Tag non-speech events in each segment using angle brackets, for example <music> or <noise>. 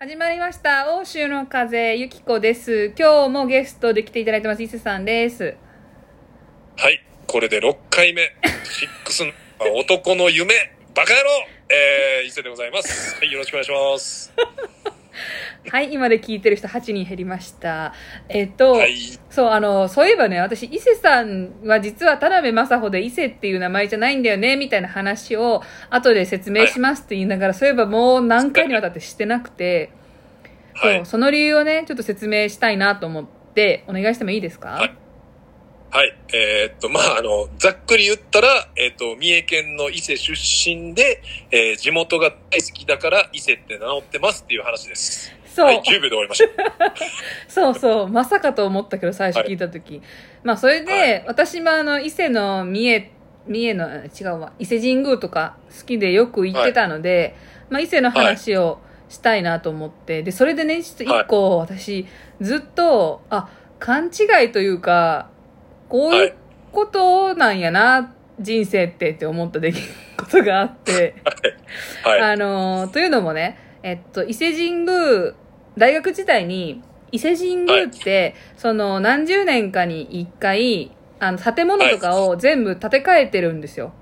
始まりました。欧州の風、ゆきこです。今日もゲストで来ていただいてます。伊勢さんです。はい。これで6回目。シックス男の夢、バカ野郎えー、伊勢でございます。はい、よろしくお願いします。<laughs> はい、今で聞いてる人8人減りました。えっと、はい。そう、あの、そういえばね、私、伊勢さんは実は田辺正穂で伊勢っていう名前じゃないんだよね、みたいな話を後で説明しますって言いながら、そういえばもう何回にわたってしてなくて、はいそう、。その理由をね、ちょっと説明したいなと思って、お願いしてもいいですか、はいはい。えーっと、まあ、あの、ざっくり言ったら、えーっと、三重県の伊勢出身で、えー地元が大好きだから伊勢って名乗ってますっていう話です。そう、はい、10秒で終わりました。<laughs> そうそう、まさかと思ったけど、最初聞いたとき。まあ、それで、はい私もあの、伊勢の三重、三重の、違うわ、伊勢神宮とか好きでよく行ってたので、まあ、伊勢の話をしたいなと思って、で、それでね、ちょっと一個、私、ずっと、あ、勘違いというか、こういうことなんやな、人生ってって思った出来事があって、はい。あのーというのもね、えっと、伊勢神宮、大学時代に、伊勢神宮って、その、何十年かに一回、あの、建物とかを全部建て替えてるんですよ。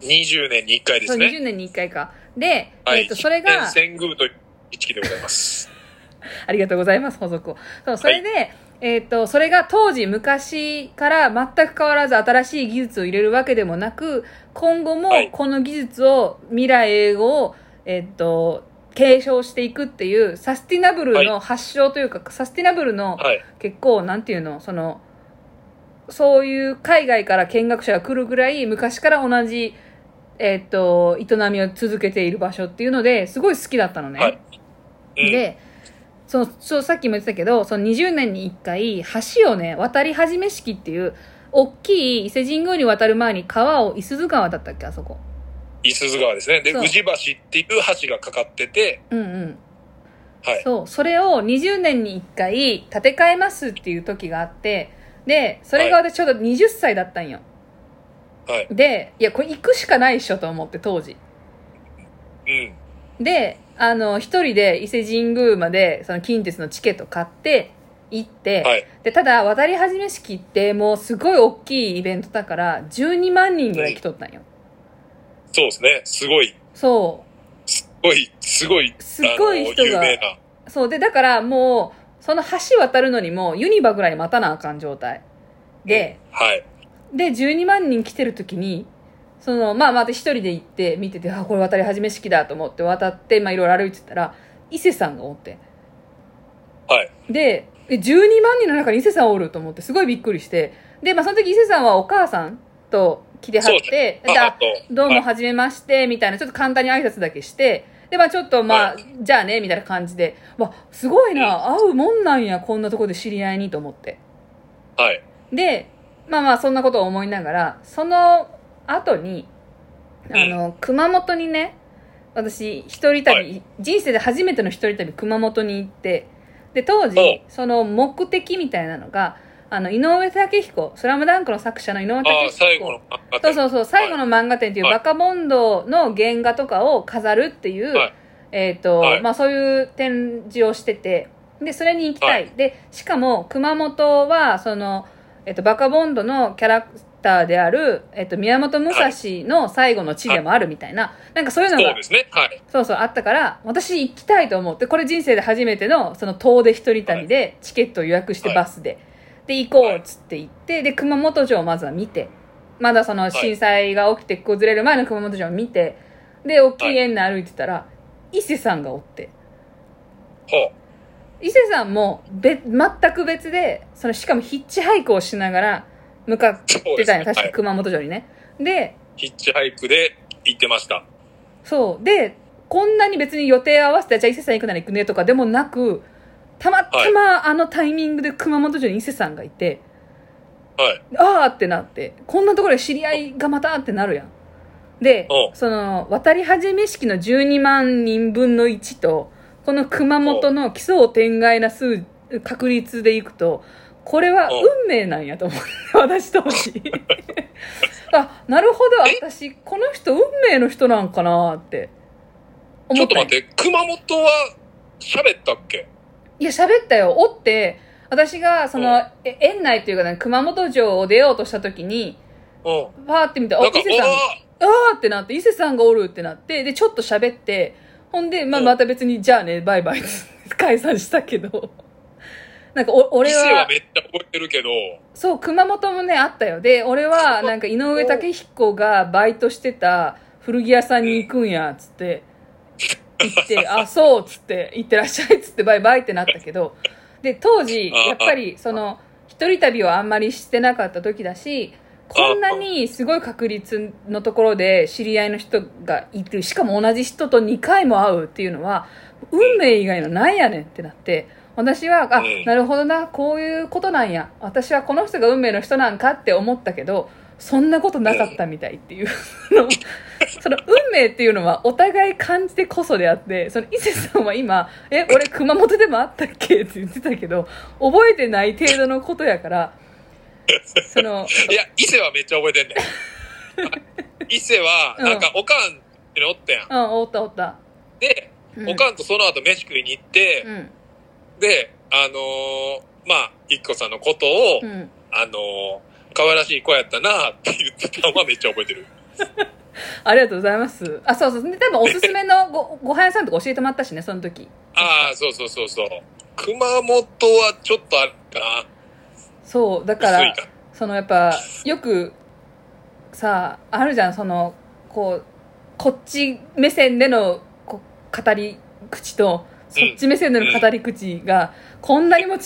20年に1回でそう、すね。20年に一回か。で、はい。えっと、それが、千宮と一期でございます。<laughs> ありがとうございます、補足を。そう、それで、えっ、と、それが当時、昔から全く変わらず新しい技術を入れるわけでもなく、今後もはいこの技術を、未来を、えっ、と、継承していくっていう、サスティナブルの発祥というか、サスティナブルのはい。結構、なんていうの、その、そういう海外から見学者が来るぐらい、昔から同じ、えっ、と、営みを続けている場所っていうので、すごい好きだったのね。はいうん、で、その、そう、さっきも言ってたけど、その20年に1回、橋をね、渡り始め式っていう、大きい伊勢神宮に渡る前に川を、伊豆川だったっけ、あそこ。伊豆川ですね。で、宇治橋っていう橋がかかってて、うんうん。はい。そう、それを20年に1回建て替えますっていう時があって、で、それが私ちょうど20歳だったんよ。はい。で、いや、これ行くしかないっしょと思って、当時。うん。で、あの、一人で伊勢神宮まで、その近鉄のチケット買って、行って、はい。で、ただ、渡り始め式って、もうすごい大きいイベントだから、12万人ぐらい来とったんよ。そうですね。すごい、そすごい、すごい、すごい人が。そう。で、だからもう、その橋渡るのにも、ユニバぐらい待たなあかん状態。で、はい。で、12万人来てる時に、その、まあ、また一人で行って、見てて、あ、これ渡り始め式だと思って渡って、まあ、いろいろ歩いてたら、伊勢さんがおって。はい。で、え12万人の中に伊勢さんおると思って、すごいびっくりして。で、まあ、その時伊勢さんはお母さんと来てはって、あであどうも、はじめまして、みたいな、ちょっと簡単に挨拶だけして、で、まあちょっと、まあ、はじゃあね、みたいな感じで、わ、すごいな、会うもんなんや、こんなとこで知り合いにと思って。はい。で、まあまあ、そんなことを思いながら、その後に、あの、熊本にね、私、一人旅、はい。人生で初めての一人旅、熊本に行って、で、当時お、その目的みたいなのが、あの、井上武彦、スラムダンクの作者の井上武彦。そうそうそう、最後の漫画展っていうはい。バカボンドの原画とかを飾るっていう、はい。えっ、と、はい。まあそういう展示をしてて、で、それに行きたい。はい。で、しかも熊本は、その、えっ、と、バカボンドのキャラクターである、えっ、と、宮本武蔵の最後の地でもあるみたいな、なんかそういうのがそうですね。はい。そうそう、あったから、私行きたいと思って、これ人生で初めての、その遠出一人旅で、チケットを予約してはい。バスで、で、行こうっつって行って、で、熊本城をまずは見て、まだその震災が起きて崩れる前の熊本城を見て、で、大きい園内歩いてたら、伊勢さんがおって、ほ伊勢さんも別、全く別で、その、しかもヒッチハイクをしながら向かってたんよ、そうですね確かはい熊本城にね。で、う。ヒッチハイクで行ってました。そう。で、こんなに別に予定合わせて、じゃあ伊勢さん行くなら行くねとかでもなく、たまたまあのタイミングで熊本城に伊勢さんがいて、はい。あーってなって、こんなところで知り合いがまたってなるやん。でお、その、渡り始め式の12万人分の1と、この熊本の奇想天外な数、確率でいくと、これはお運命なんやと思って、<laughs> 私当時。<laughs> あ、なるほど、私、この人運命の人なんかなって。思ちょっと待って、熊本は喋ったっけ？いや、喋ったよ。おって、私が、その、え園内というかね、熊本城を出ようとした時に、うん。パーって見て、あ、なんか、伊勢さん、あーってなって、伊勢さんがおるってなって、で、ちょっと喋って、ほんで、まあ、うん。また別に、じゃあね、バイバイ解散したけど、なんか、お、俺勢はは、めっちゃ覚えてるけど、そう、熊本もね、あったよ。で、俺は、なんか、井上武彦がバイトしてた古着屋さんに行くんや、つって、行って、<laughs> あ、そう、つって、行ってらっしゃい、つって、バイバイってなったけど、で、当時、やっぱり、その、一人旅をあんまりしてなかった時だし、こんなにすごい確率のところで知り合いの人がいる、しかも同じ人と2回も会うっていうのは、運命以外のなんやねんってなって、私は、あ、うんなるほどな、こういうことなんや。私はこの人が運命の人なんかって思ったけど、そんなことなかったみたいっていう。<laughs> そのその運命っていうのはお互い感じてこそであって、その伊勢さんは今、え、俺熊本でもあったっけ？って言ってたけど、覚えてない程度のことやから、その、いや、伊勢はめっちゃ覚えてんねん。<laughs> 伊勢は、なんか、おかんってのおったやん。うん、おったおった。で、うんおかんとその後飯食いに行って、うん。で、あのーまあ、一個さんのことを、うん。あのー可愛らしい子やったなって言ってたのはめっちゃ覚えてる。<laughs> ありがとうございます。あ、そうそう。で、多分おすすめのご <laughs> ご飯屋さんとか教えてもらったしね、その時。ああ、そうそうそうそう。熊本はちょっとあるかな。そう、だからか。そのやっぱ、よく、さ、あるじゃん、その、こう、こっち目線でのこう語り口と、そっち目線での語り口が、こんなにも違う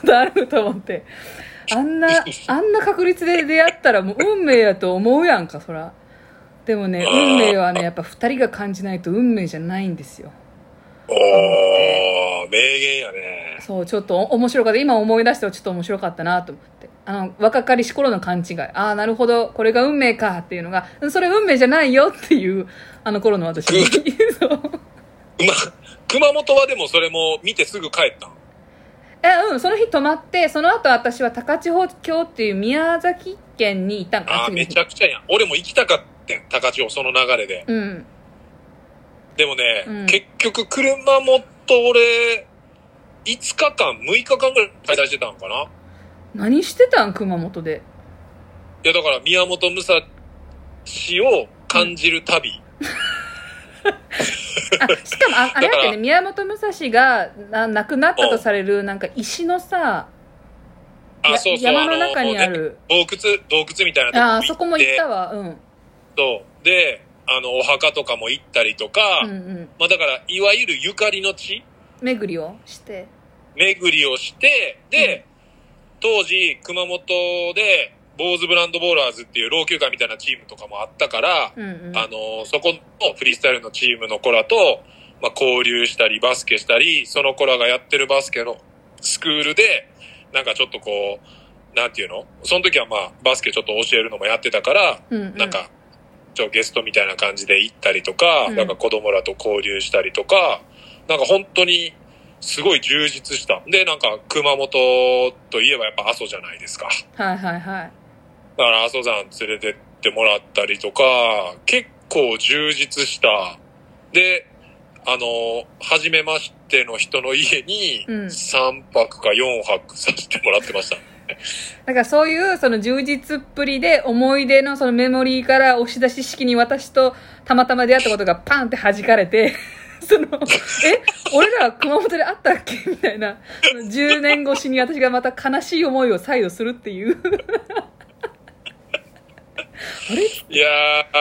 ことあると思って。<laughs> あんな、あんな確率で出会ったらもう運命やと思うやんか、そら。でもね、運命はね、やっぱ二人が感じないと運命じゃないんですよ。おー、名言やね。そう、ちょっと面白かった。今思い出してはちょっと面白かったなと思って。あの、若かりし頃の勘違い。ああ、なるほど、これが運命かっていうのが、うんそれ運命じゃないよっていう、あの頃の私。<laughs> そう。熊、熊本はでもそれも見てすぐ帰ったん？え、うん、その日泊まって、その後私は高千穂峡っていう宮崎県に行ったんかな、ああ、めちゃくちゃやん。俺も行きたかったん高千穂、その流れで。うん。でもね、うん結局車もっと俺、5日間、6日間ぐらい滞在してたんかな？何してたん？熊本で。いや、だから宮本武蔵を感じる旅。<laughs> あ、しかも、ああれだってね、宮本武蔵がな亡くなったとされる、なんか石のさ、やあ、そうそう。山の中にあのねる。洞窟、洞窟みたいなとこああ、そこも行ったわ。わ。うん。そう。で、あの、お墓とかも行ったりとか、うんうん。まあだから、いわゆるゆかりの地巡りをして。巡りをして、で、当時、熊本で、坊主ブランドボーラーズっていう老朽化みたいなチームとかもあったから、うんうん。あの、そこのフリースタイルのチームの子らと、まあ、交流したり、バスケしたり、その子らがやってるバスケのスクールで、なんかちょっとこう、なんていうの？その時はまあ、バスケちょっと教えるのもやってたから、うんうんなんか、ちょ、ゲストみたいな感じで行ったりとか、うんなんか子供らと交流したりとか、なんか本当に、すごい充実した。で、なんか、熊本といえばやっぱ阿蘇じゃないですか。はいはいはい。だから阿蘇山連れてってもらったりとか、結構充実した。で、あの、初めましての人の家にうん3泊か4泊させてもらってました。<laughs> だからそういうその充実っぷりで思い出のそのメモリーから押し出し式に私とたまたま出会ったことがパンって弾かれて、<laughs> その、え、俺ら熊本で会ったっけ？みたいな、その10年越しに私がまた悲しい思いを再度するっていう。<laughs> あれ？いや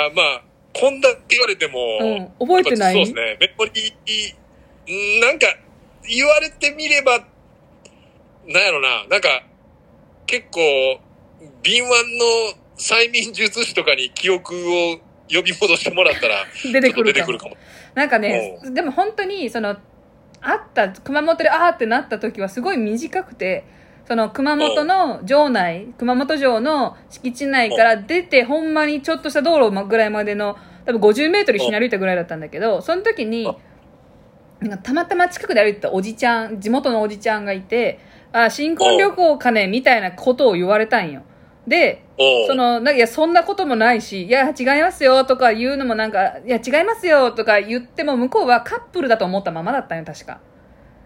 ー、まあ、こんだけ言われても、うん、覚えてない？そうですね。メモリー、うんなんか、言われてみれば、なんやろな、なんか、結構、敏腕の催眠術師とかに記憶を呼び戻してもらったら、<laughs> 出てくるかもちょっと出てくる。かも。なんかね、でも本当に、その、会った、熊本であーってなった時はすごい短くて、その熊本の城内、熊本城の敷地内から出て、ほんまにちょっとした道路ぐらいまでの、多分50メートル一緒に歩いたぐらいだったんだけど、その時に、なんかたまたま近くで歩いてたおじちゃん、地元のおじちゃんがいて、あ、新婚旅行かね、みたいなことを言われたんよ。で、その、なんかいや、そんなこともないし、いや、違いますよとか言うのもなんか、いや、違いますよとか言っても、向こうはカップルだと思ったままだったんよ、確か。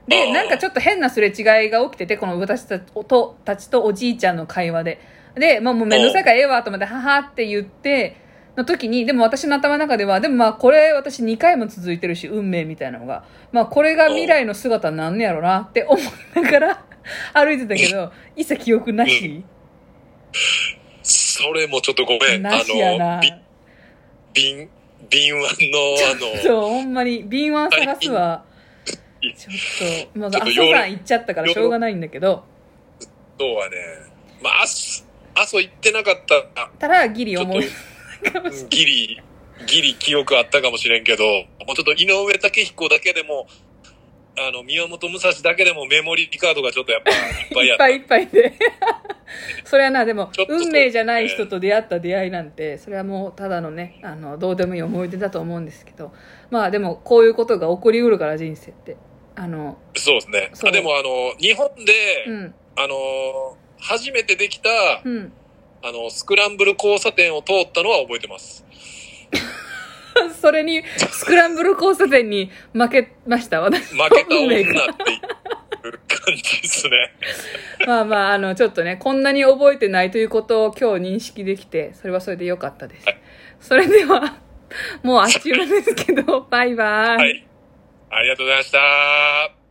で、なんかちょっと変なすれ違いが起きてて、この私たちとたちとおじいちゃんの会話で。で、まあもうめんどくさいからええわと思って、ははって言って、の時に、でも私の頭の中では、でもまあこれ私2回も続いてるし、運命みたいなのが。まあこれが未来の姿になんねやろなって思いながら <laughs> 歩いてたけど、一切記憶なし。それもちょっとごめん。なしやなあの、。び敏、敏腕の、あの、<laughs> そう、ほんまに、敏腕探すわ。いちょっと、もうちょっと阿蘇山行っちゃったからしょうがないんだけど、そうはね。まあ、あす、阿蘇行ってなかったら、たらギリ思いギリ、ギリ記憶あったかもしれんけど、もうちょっと井上武彦だけでも、あの、宮本武蔵だけでもメモリーカードがちょっとやっぱいっぱいあった。いっぱいいっぱいで。<laughs> それはな、でも運命じゃない人と出会った出会いなんて、それはもうただのね、あの、どうでもいい思い出だと思うんですけど、まあでも、こういうことが起こりうるから、人生って。あの、そうですね。あでもあの、日本で、うん、あの、初めてできた、うん。あの、スクランブル交差点を通ったのは覚えてます。<laughs> それに、スクランブル交差点に負けました、私の負けた女が。っていう感じですね。<laughs> まあまあ、あの、ちょっとね、こんなに覚えてないということを今日認識できて、それはそれでよかったです。はいそれでは、もうあっちゅう間ですけど、バイバイ。はい。ありがとうございました。